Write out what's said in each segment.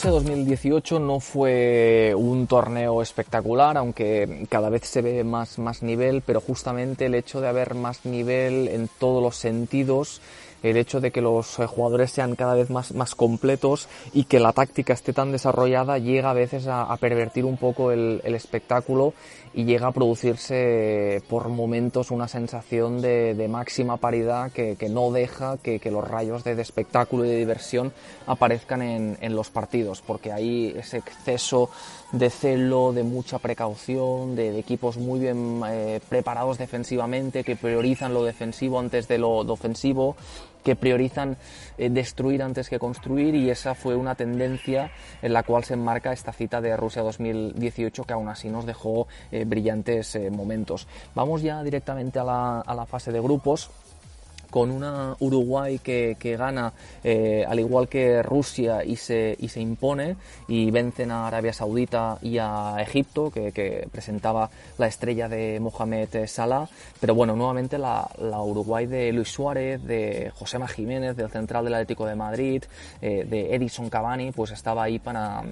Rusia 2018 no fue un torneo espectacular, aunque cada vez se ve más, más nivel, pero justamente el hecho de haber más nivel en todos los sentidos el hecho de que los eh, jugadores sean cada vez más, más completos y que la táctica esté tan desarrollada llega a veces a, pervertir un poco el, espectáculo y llega a producirse por momentos una sensación de, máxima paridad que, no deja que, los rayos de, espectáculo y de diversión aparezcan en, los partidos, porque hay ese exceso de celo, de mucha precaución, de, equipos muy bien eh, preparados defensivamente, que priorizan lo defensivo antes de lo ofensivo que priorizan eh, destruir antes que construir y esa fue una tendencia en la cual se enmarca esta cita de Rusia 2018 que aún así nos dejó eh, brillantes eh, momentos. Vamos ya directamente a la, a la fase de grupos con una Uruguay que, gana eh, al igual que Rusia y se, y se impone y vencen a Arabia Saudita y a Egipto que, presentaba la estrella de Mohamed Salah. Pero bueno nuevamente la, Uruguay de Luis Suárez de Josema Jiménez del central del Atlético de Madrid eh, de Edison Cavani pues estaba ahí para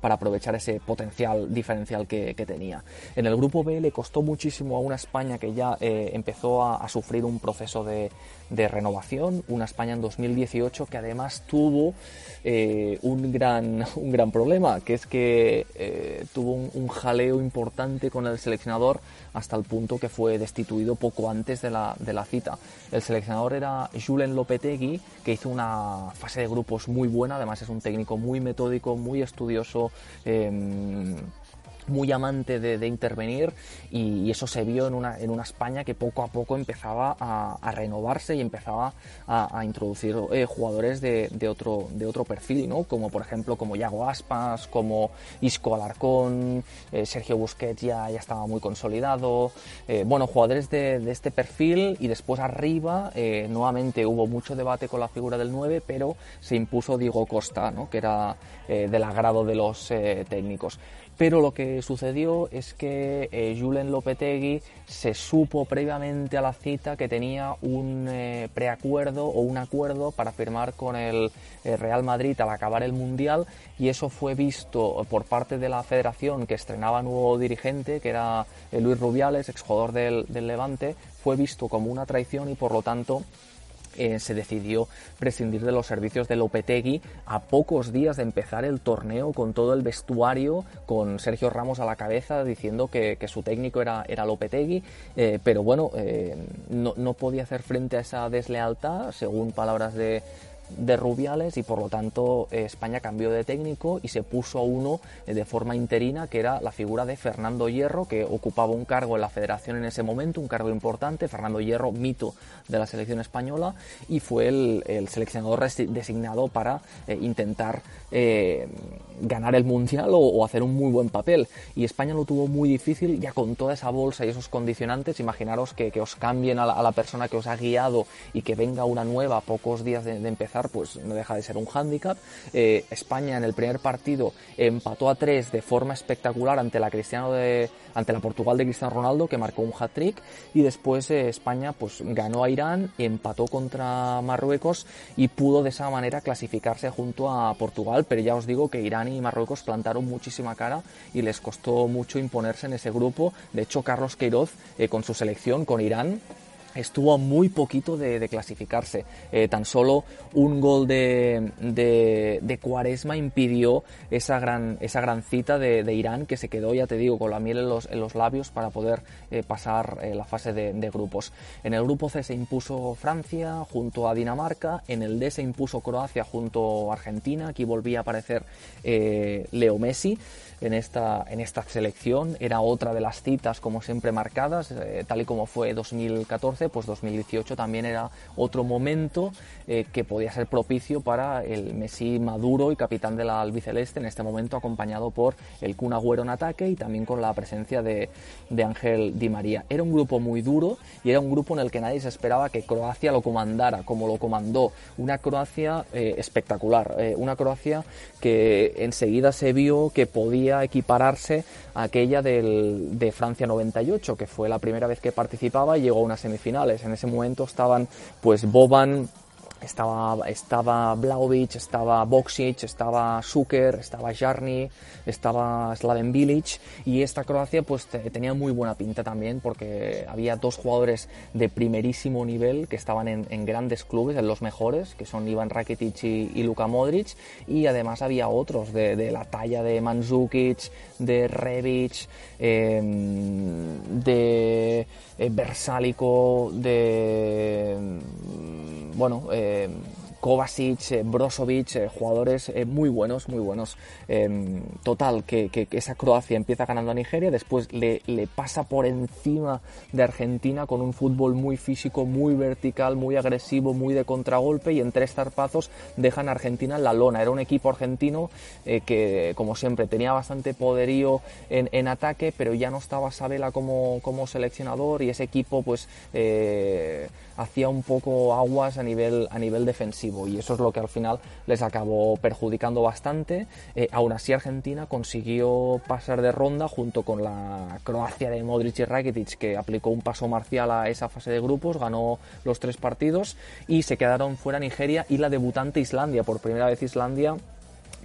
para aprovechar ese potencial diferencial que, tenía. En el grupo B le costó muchísimo a una España que ya eh, empezó a, sufrir un proceso de, renovación, una España en 2018 que además tuvo eh, un, gran, un gran problema, que es que eh, tuvo un, jaleo importante con el seleccionador hasta el punto que fue destituido poco antes de la, de la cita. El seleccionador era Julen Lopetegui, que hizo una fase de grupos muy buena, además es un técnico muy metódico, muy estudioso. Em, muy amante de, intervenir y, eso se vio en una, en una España que poco a poco empezaba a, renovarse y empezaba a, introducir eh, jugadores de, otro, de otro perfil, ¿no? como por ejemplo como Yago Aspas, como Isco Alarcón, eh, Sergio Busquets ya, ya estaba muy consolidado, eh, bueno, jugadores de, este perfil y después arriba nuevamente hubo mucho debate con la figura del 9, pero se impuso Diego Costa, ¿no? que era del agrado de los técnicos pero lo que sucedió es que eh, Julen Lopetegui se supo previamente a la cita que tenía un eh, preacuerdo o un acuerdo para firmar con el eh, Real Madrid al acabar el Mundial y eso fue visto por parte de la federación que estrenaba nuevo dirigente, que era Luis Rubiales, exjugador del, del Levante, fue visto como una traición y por lo tanto eh, se decidió prescindir de los servicios de Lopetegui a pocos días de empezar el torneo con todo el vestuario, con Sergio Ramos a la cabeza diciendo que, su técnico era, era Lopetegui, eh, pero bueno, eh, no, no podía hacer frente a esa deslealtad, según palabras de, de Rubiales y por lo tanto eh, España cambió de técnico y se puso a uno eh, de forma interina que era la figura de Fernando Hierro que ocupaba un cargo en la federación en ese momento, un cargo importante, Fernando Hierro, mito de la selección española y fue el, seleccionador designado para eh, intentar ganar el mundial o, hacer un muy buen papel. Y España lo tuvo muy difícil ya con toda esa bolsa y esos condicionantes, imaginaros que, os cambien a la, persona que os ha guiado y que venga una nueva pocos días de empezar pues no deja de ser un hándicap. Eh, España en el primer partido empató a tres de forma espectacular ante la Cristiano de, ante la Portugal de Cristiano Ronaldo que marcó un hat-trick. Y después eh, España pues ganó a Irán y empató contra Marruecos y pudo de esa manera clasificarse junto a Portugal, pero ya os digo que Irán y Marruecos plantaron muchísima cara y les costó mucho imponerse en ese grupo. De hecho, Carlos Queiroz eh, con su selección, con Irán, estuvo a muy poquito de, clasificarse. Eh, tan solo un gol de, Cuaresma impidió esa gran, esa gran cita de, Irán que se quedó, ya te digo, con la miel en los, labios para poder eh, pasar eh, la fase de, grupos. En el grupo C se impuso Francia junto a Dinamarca, en el D se impuso Croacia junto a Argentina, aquí volvía a aparecer Leo Messi en esta, en esta selección. Era otra de las citas, como siempre, marcadas, tal y como fue 2014, pues 2018 también era otro momento eh, que podía ser propicio para el Messi maduro y capitán de la albiceleste, en este momento acompañado por el Kun Agüero en ataque y también con la presencia de, de Ángel Di María. Era un grupo muy duro y era un grupo en el que nadie se esperaba que Croacia lo comandara como lo comandó. Una Croacia eh, espectacular, una Croacia que enseguida se vio que podía equipararse a aquella del, de Francia 98, que fue la primera vez que participaba y llegó a unas En ese momento estaban pues Boban, estaba, estaba Blaovic, estaba Boxic, estaba Suker, estaba Jarni, estaba Slaven Bilic y esta Croacia pues tenía muy buena pinta también porque había dos jugadores de primerísimo nivel que estaban en, grandes clubes, en los mejores, que son Ivan Rakitic y, Luka Modric y además había otros de, la talla de Mandzukic, de Rebic, em, de eh, de bueno, eh, Kovacic, eh, Brozovic, eh, jugadores eh, muy buenos, muy buenos. Total, que, esa Croacia empieza ganando a Nigeria, después le, pasa por encima de Argentina con un fútbol muy físico, muy vertical, muy agresivo, muy de contragolpe y en tres zarpazos dejan a Argentina en la lona. Era un equipo argentino que, como siempre, tenía bastante poderío en, ataque, pero ya no estaba Sabela como, como seleccionador y ese equipo pues hacía un poco aguas a nivel, a nivel defensivo y eso es lo que al final les acabó perjudicando bastante. Eh, aún así Argentina consiguió pasar de ronda junto con la Croacia de Modric y Rakitic que aplicó un paso marcial a esa fase de grupos, ganó los tres partidos y se quedaron fuera Nigeria y la debutante Islandia. Por primera vez Islandia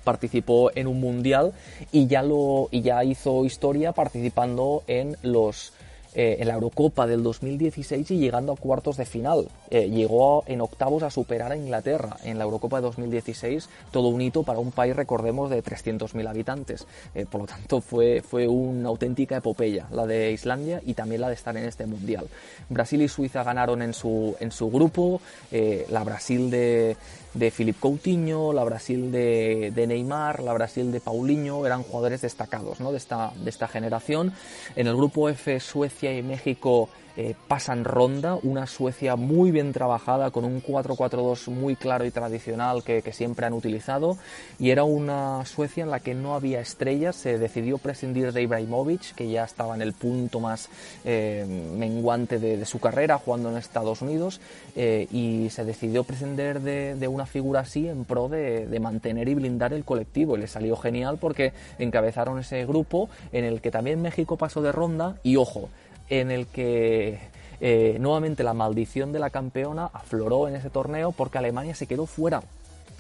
participó en un mundial y ya lo y ya hizo historia participando en los eh, en la Eurocopa del 2016 y llegando a cuartos de final. Eh, llegó en octavos a superar a Inglaterra en la Eurocopa de 2016, todo un hito para un país, recordemos, de 300.000 habitantes. Eh, por lo tanto, fue, fue una auténtica epopeya la de Islandia y también la de estar en este mundial. Brasil y Suiza ganaron en su, en su grupo, la Brasil de, de Philip Coutinho, la Brasil de, de, Neymar, la Brasil de Paulinho, eran jugadores destacados ¿no? de, esta, de esta generación. En el grupo F, Suecia y México eh, pasan ronda, una Suecia muy bien trabajada, con un 4-4-2 muy claro y tradicional que, siempre han utilizado, y era una Suecia en la que no había estrellas, se decidió prescindir de Ibrahimovic, que ya estaba en el punto más eh, menguante de, su carrera, jugando en Estados Unidos, eh, y se decidió prescindir de, una figura así en pro de, de mantener y blindar el colectivo, y le salió genial porque encabezaron ese grupo en el que también México pasó de ronda, y ojo, en el que eh, nuevamente la maldición de la campeona afloró en ese torneo porque Alemania se quedó fuera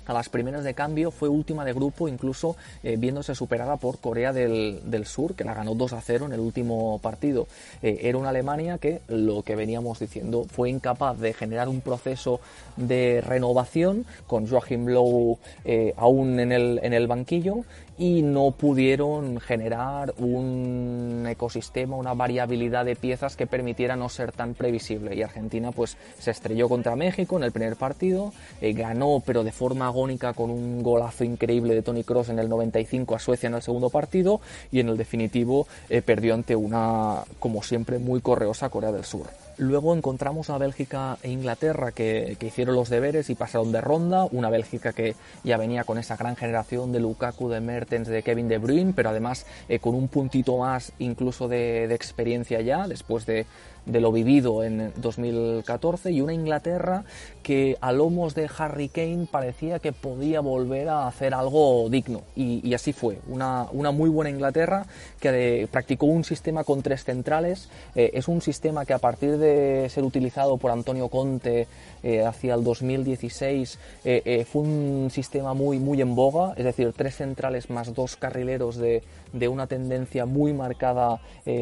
a las primeras de cambio, fue última de grupo, incluso eh, viéndose superada por Corea del, Sur, que la ganó 2 a 0 en el último partido. Eh, era una Alemania que, lo que veníamos diciendo, fue incapaz de generar un proceso de renovación, con Joachim Low eh, aún en el, en el banquillo, y no pudieron generar un ecosistema, una variabilidad de piezas que permitiera no ser tan previsible. Y Argentina pues se estrelló contra México en el primer partido, ganó pero de forma agónica con un golazo increíble de Tony Cross en el 95 a Suecia en el segundo partido y en el definitivo eh, perdió ante una, como siempre, muy correosa Corea del Sur. Luego encontramos a Bélgica e Inglaterra que, hicieron los deberes y pasaron de ronda. Una Bélgica que ya venía con esa gran generación de Lukaku, de Mertens, de Kevin De Bruyne, pero además eh, con un puntito más incluso de, de experiencia ya, después de, de lo vivido en 2014 y una Inglaterra que a lomos de Harry Kane parecía que podía volver a hacer algo digno. Y, así fue, una, una, muy buena Inglaterra que practicó un sistema con tres centrales, eh, es un sistema que a partir de ser utilizado por Antonio Conte eh, hacia el 2016 eh, fue un sistema muy, muy en boga, es decir, tres centrales más dos carrileros de, de una tendencia muy marcada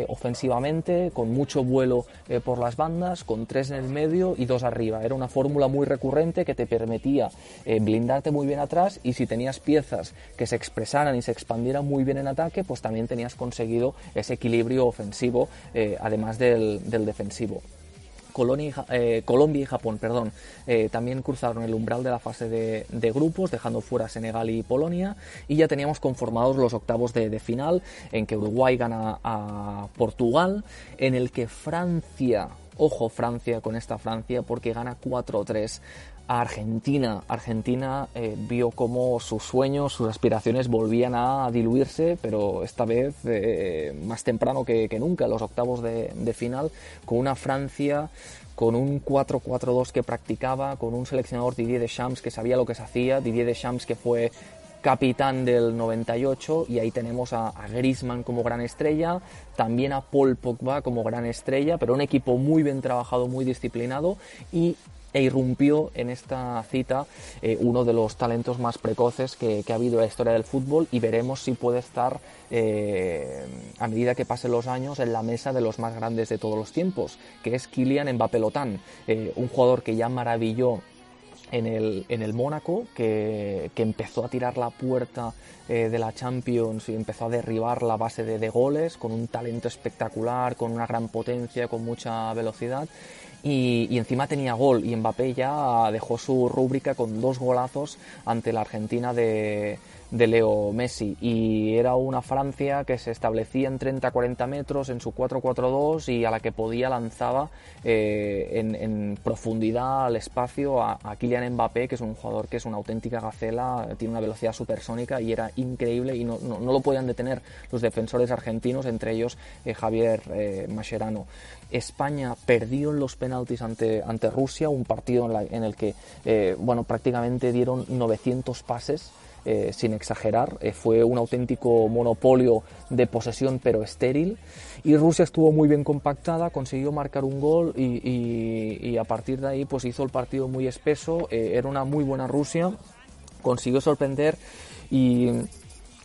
ofensivamente, con mucho vuelo eh, por las bandas, con tres en el medio y dos arriba. Era una fórmula muy recurrente que te permitía eh, blindarte muy bien atrás y si tenías piezas que se expresaran y se expandieran muy bien en ataque, pues también tenías conseguido ese equilibrio ofensivo, eh, además del defensivo. Eh, Colombia y Japón perdón, eh, también cruzaron el umbral de la fase de, grupos, dejando fuera Senegal y Polonia, y ya teníamos conformados los octavos de, final, en que Uruguay gana a Portugal, en el que Francia, ojo Francia con esta Francia, porque gana 4-3 Argentina. Argentina eh, vio cómo sus sueños, sus aspiraciones volvían a diluirse, pero esta vez eh, más temprano que, nunca, los octavos de, final, con una Francia con un 4-4-2 que practicaba, con un seleccionador Didier Deschamps que sabía lo que se hacía, Didier Deschamps que fue capitán del 98 y ahí tenemos a, a Griezmann como gran estrella, también a Paul Pogba como gran estrella, pero un equipo muy bien trabajado, muy disciplinado y e irrumpió en esta cita eh, uno de los talentos más precoces que, ha habido en la historia del fútbol y veremos si puede estar eh, a medida que pasen los años en la mesa de los más grandes de todos los tiempos, que es Kylian Mbappé Lotán, eh, un jugador que ya maravilló en el, en el Mónaco, que, empezó a tirar la puerta de la Champions y empezó a derribar la base de, goles con un talento espectacular, con una gran potencia, con mucha velocidad y, encima tenía gol. Y Mbappé ya dejó su rúbrica con dos golazos ante la Argentina de, de Leo Messi y era una Francia que se establecía en 30-40 metros en su 4-4-2 y a la que podía lanzaba eh, en, profundidad al espacio a, Kylian Mbappé que es un jugador que es una auténtica gacela, tiene una velocidad supersónica y era increíble y no, no, lo podían detener los defensores argentinos, entre ellos eh, Javier eh, Mascherano. España perdió en los penaltis ante, ante Rusia, un partido en, en el que bueno, prácticamente dieron 900 pases eh, sin exagerar. Eh, fue un auténtico monopolio de posesión pero estéril. Y Rusia estuvo muy bien compactada, consiguió marcar un gol y, a partir de ahí pues hizo el partido muy espeso. Eh, era una muy buena Rusia, consiguió sorprender y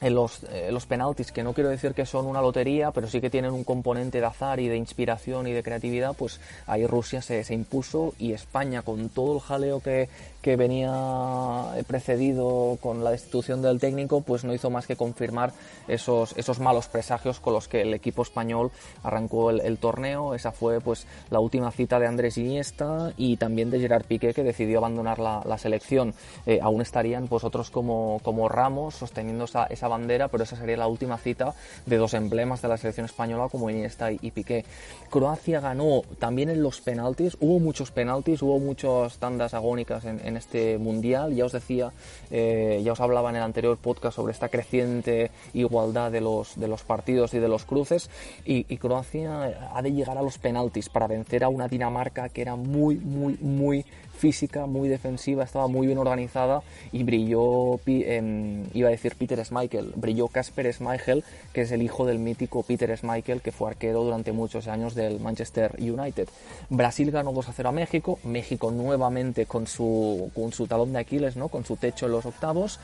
en los, los, penaltis, que no quiero decir que son una lotería, pero sí que tienen un componente de azar y de inspiración y de creatividad, pues ahí Rusia se, se impuso y España, con todo el jaleo que, que venía precedido con la destitución del técnico, pues no hizo más que confirmar esos, esos malos presagios con los que el equipo español arrancó el, torneo. Esa fue pues la última cita de Andrés Iniesta y también de Gerard Piqué, que decidió abandonar la, selección. Eh, aún estarían pues otros como, como Ramos sosteniendo esa, esa, bandera, pero esa sería la última cita de dos emblemas de la selección española como Iniesta y, Piqué. Croacia ganó también en los penaltis, hubo muchos penaltis, hubo muchas tandas agónicas en este mundial. Ya os decía, eh, ya os hablaba en el anterior podcast sobre esta creciente igualdad de los, de los partidos y de los cruces. Y, Croacia ha de llegar a los penaltis para vencer a una Dinamarca que era muy, muy, muy física, muy defensiva, estaba muy bien organizada y brilló, iba a decir Peter Schmeichel, brilló Casper Schmeichel, que es el hijo del mítico Peter Schmeichel, que fue arquero durante muchos años del Manchester United. Brasil ganó 2 a 0 a México, México nuevamente con su, con su talón de Aquiles, ¿no? con su techo en los octavos.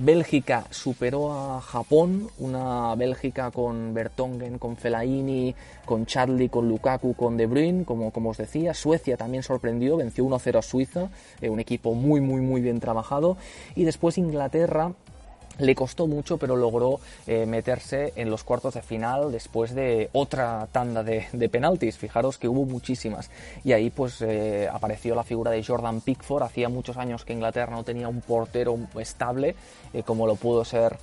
Bélgica superó a Japón, una Bélgica con Bertongen, con Fellaini, con Chadli, con Lukaku, con De Bruyne, como, como os decía. Suecia también sorprendió, venció 1-0 a Suiza, eh, un equipo muy, muy, muy bien trabajado. Y después Inglaterra le costó mucho, pero logró eh, meterse en los cuartos de final después de otra tanda de, penaltis. Fijaros que hubo muchísimas. Y ahí pues eh, apareció la figura de Jordan Pickford. Hacía muchos años que Inglaterra no tenía un portero estable, eh, como lo pudo ser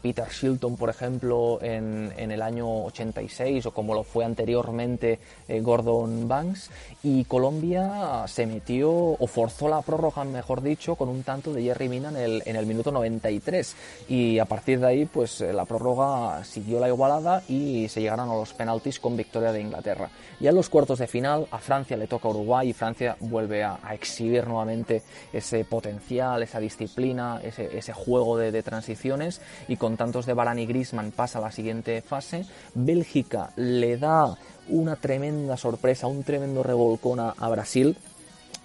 Peter Shilton, por ejemplo, en, en, el año 86, o como lo fue anteriormente Gordon Banks. Y Colombia se metió, o forzó la prórroga, mejor dicho, con un tanto de Jerry Mina en el, en minuto 93 y a partir de ahí pues eh, la prórroga siguió la igualada y se llegaron a los penaltis con victoria de Inglaterra. Ya en los cuartos de final a Francia le toca Uruguay y Francia vuelve a, exhibir nuevamente ese potencial, esa disciplina, ese, juego de, transiciones y con tantos de Barán y Griezmann pasa a la siguiente fase. Bélgica le da una tremenda sorpresa, un tremendo revolcón a Brasil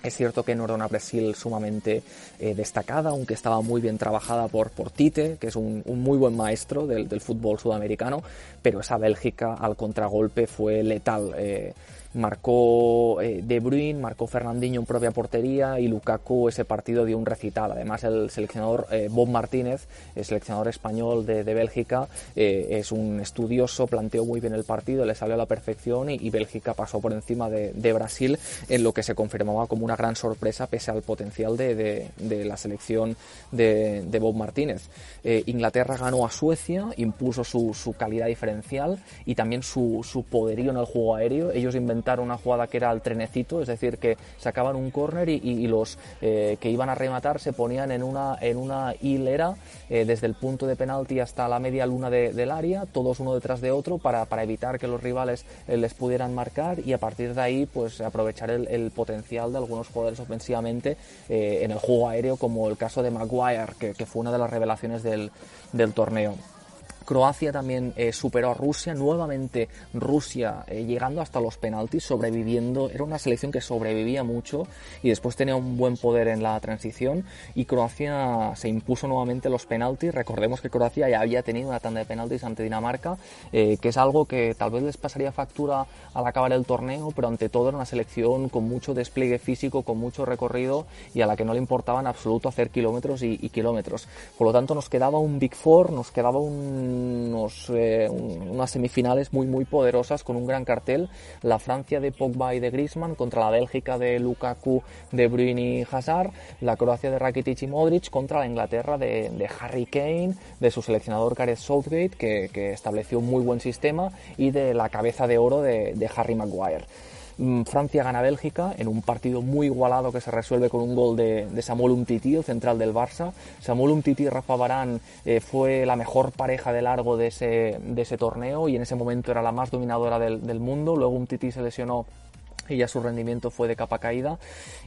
es cierto que no era una Brasil sumamente eh, destacada, aunque estaba muy bien trabajada por, por Tite, que es un, muy buen maestro del, del, fútbol sudamericano, pero esa Bélgica al contragolpe fue letal. Eh, marcó eh, De Bruyne, marcó Fernandinho en propia portería y Lukaku ese partido dio un recital. Además el seleccionador eh, Bob Martínez, el seleccionador español de, Bélgica, eh, es un estudioso, planteó muy bien el partido, le salió a la perfección y, Bélgica pasó por encima de, Brasil en lo que se confirmaba como una gran sorpresa pese al potencial de, la selección de, Bob Martínez. Inglaterra ganó a Suecia, impuso su, calidad diferencial y también su, su poderío en el juego aéreo. Ellos inventaron una jugada que era al trenecito, es decir, que sacaban un córner y, los eh, que iban a rematar se ponían en una, en una hilera eh, desde el punto de penalti hasta la media luna del área, todos uno detrás de otro para, para evitar que los rivales eh, les pudieran marcar y a partir de ahí pues aprovechar el, potencial de algunos jugadores ofensivamente en el juego aéreo como el caso de Maguire que, fue una de las revelaciones del torneo. Croacia también eh, superó a Rusia, nuevamente Rusia eh, llegando hasta los penaltis, sobreviviendo, era una selección que sobrevivía mucho y después tenía un buen poder en la transición. Y Croacia se impuso nuevamente los penaltis, recordemos que Croacia ya había tenido una tanda de penaltis ante Dinamarca, eh, que es algo que tal vez les pasaría factura al acabar el torneo, pero ante todo era una selección con mucho despliegue físico, con mucho recorrido y a la que no le importaba en absoluto hacer kilómetros y kilómetros. Por lo tanto nos quedaba un Big Four, nos quedaba un eh, unas semifinales muy muy poderosas con un gran cartel. La Francia de Pogba y de Griezmann contra la Bélgica de Lukaku, De Bruyne y Hazard. La Croacia de Rakitic y Modric contra la Inglaterra de, Harry Kane, de su seleccionador Gareth Southgate, que, estableció un muy buen sistema, y de la cabeza de oro de Harry Maguire. Mm, Francia gana Bélgica en un partido muy igualado que se resuelve con un gol de, Samuel Umtiti, el central del Barça. Samuel Umtiti y Rafa Barán eh, fue la mejor pareja de largo de ese, torneo y en ese momento era la más dominadora del, del mundo. Luego Umtiti se lesionó y ya su rendimiento fue de capa caída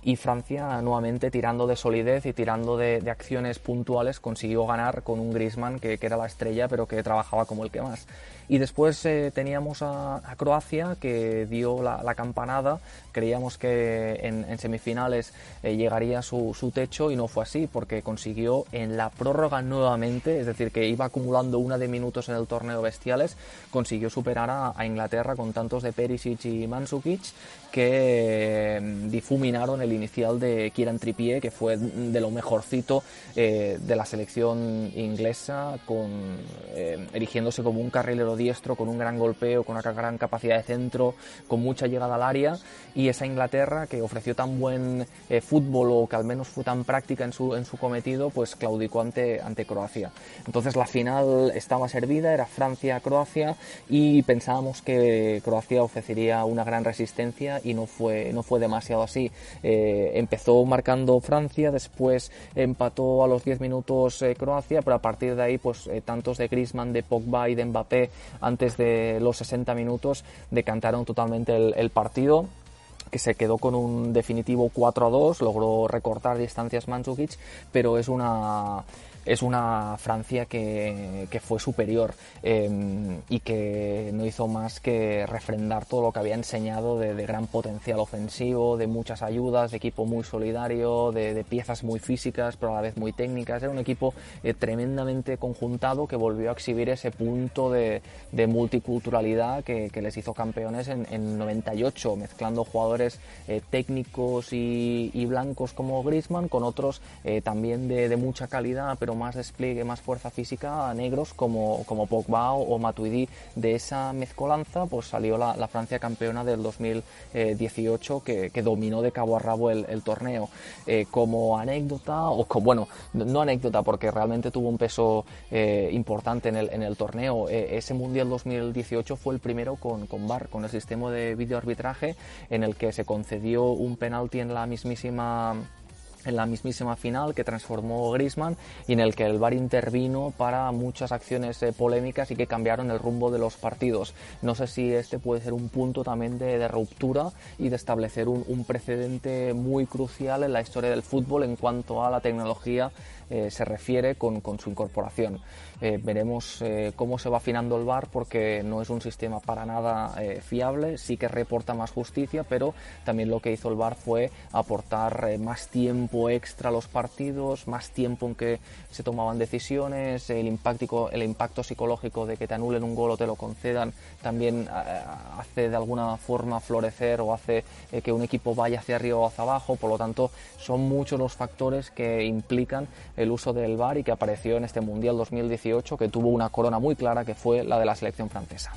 y Francia nuevamente tirando de solidez y tirando de, acciones puntuales consiguió ganar con un Griezmann que, era la estrella pero que trabajaba como el que más. Y después eh, teníamos a, Croacia que dio la, campanada. Creíamos que en, semifinales eh, llegaría su, techo y no fue así porque consiguió en la prórroga nuevamente es decir que iba acumulando una de minutos en el torneo bestiales consiguió superar a, a Inglaterra con tantos de Perisic y Mandzukic que mm, difuminaron el inicial de Kieran Trippier, que fue de lo mejorcito eh, de la selección inglesa, con, eh, erigiéndose como un carrilero diestro, con un gran golpeo, con una gran capacidad de centro, con mucha llegada al área, y esa Inglaterra que ofreció tan buen eh, fútbol o que al menos fue tan práctica en su, en su cometido, pues claudicó ante, ante Croacia. Entonces la final estaba servida, era Francia-Croacia, y pensábamos que Croacia ofrecería una gran resistencia y no fue, no fue demasiado así. Eh, empezó marcando Francia, después empató a los 10 minutos eh, Croacia, pero a partir de ahí, pues eh, tantos de Griezmann, de Pogba y de Mbappé antes de los 60 minutos decantaron totalmente el, partido que se quedó con un definitivo 4 a 2, logró recortar distancias Mandzukic, pero es una es una Francia que, fue superior em, y que no hizo más que refrendar todo lo que había enseñado de, gran potencial ofensivo, de muchas ayudas, de equipo muy solidario, de, piezas muy físicas pero a la vez muy técnicas. Era un equipo eh, tremendamente conjuntado que volvió a exhibir ese punto de, multiculturalidad que, les hizo campeones en, en 98, mezclando jugadores eh, técnicos y, blancos como Griezmann con otros eh, también de mucha calidad pero más despliegue, más fuerza física a negros como, como Pogba o Matuidi. De esa mezcolanza pues salió la, Francia campeona del 2018 que, que, dominó de cabo a rabo el, torneo. Eh, como anécdota, o como, bueno, no anécdota porque realmente tuvo un peso eh, importante en el, en el torneo, eh, ese Mundial 2018 fue el primero con, con VAR, con el sistema de videoarbitraje en el que se concedió un penalti en la mismísima en la mismísima final que transformó Griezmann y en el que el VAR intervino para muchas acciones eh, polémicas y que cambiaron el rumbo de los partidos. No sé si este puede ser un punto también de, ruptura y de establecer un, precedente muy crucial en la historia del fútbol en cuanto a la tecnología eh, se refiere con, su incorporación. Eh, veremos cómo se va afinando el VAR porque no es un sistema para nada fiable, sí que reporta más justicia, pero también lo que hizo el VAR fue aportar más tiempo extra los partidos, más tiempo en que se tomaban decisiones, el impacto, el impacto psicológico de que te anulen un gol o te lo concedan también eh, hace de alguna forma florecer o hace eh, que un equipo vaya hacia arriba o hacia abajo, por lo tanto son muchos los factores que implican el uso del VAR y que apareció en este Mundial 2018 que tuvo una corona muy clara que fue la de la selección francesa.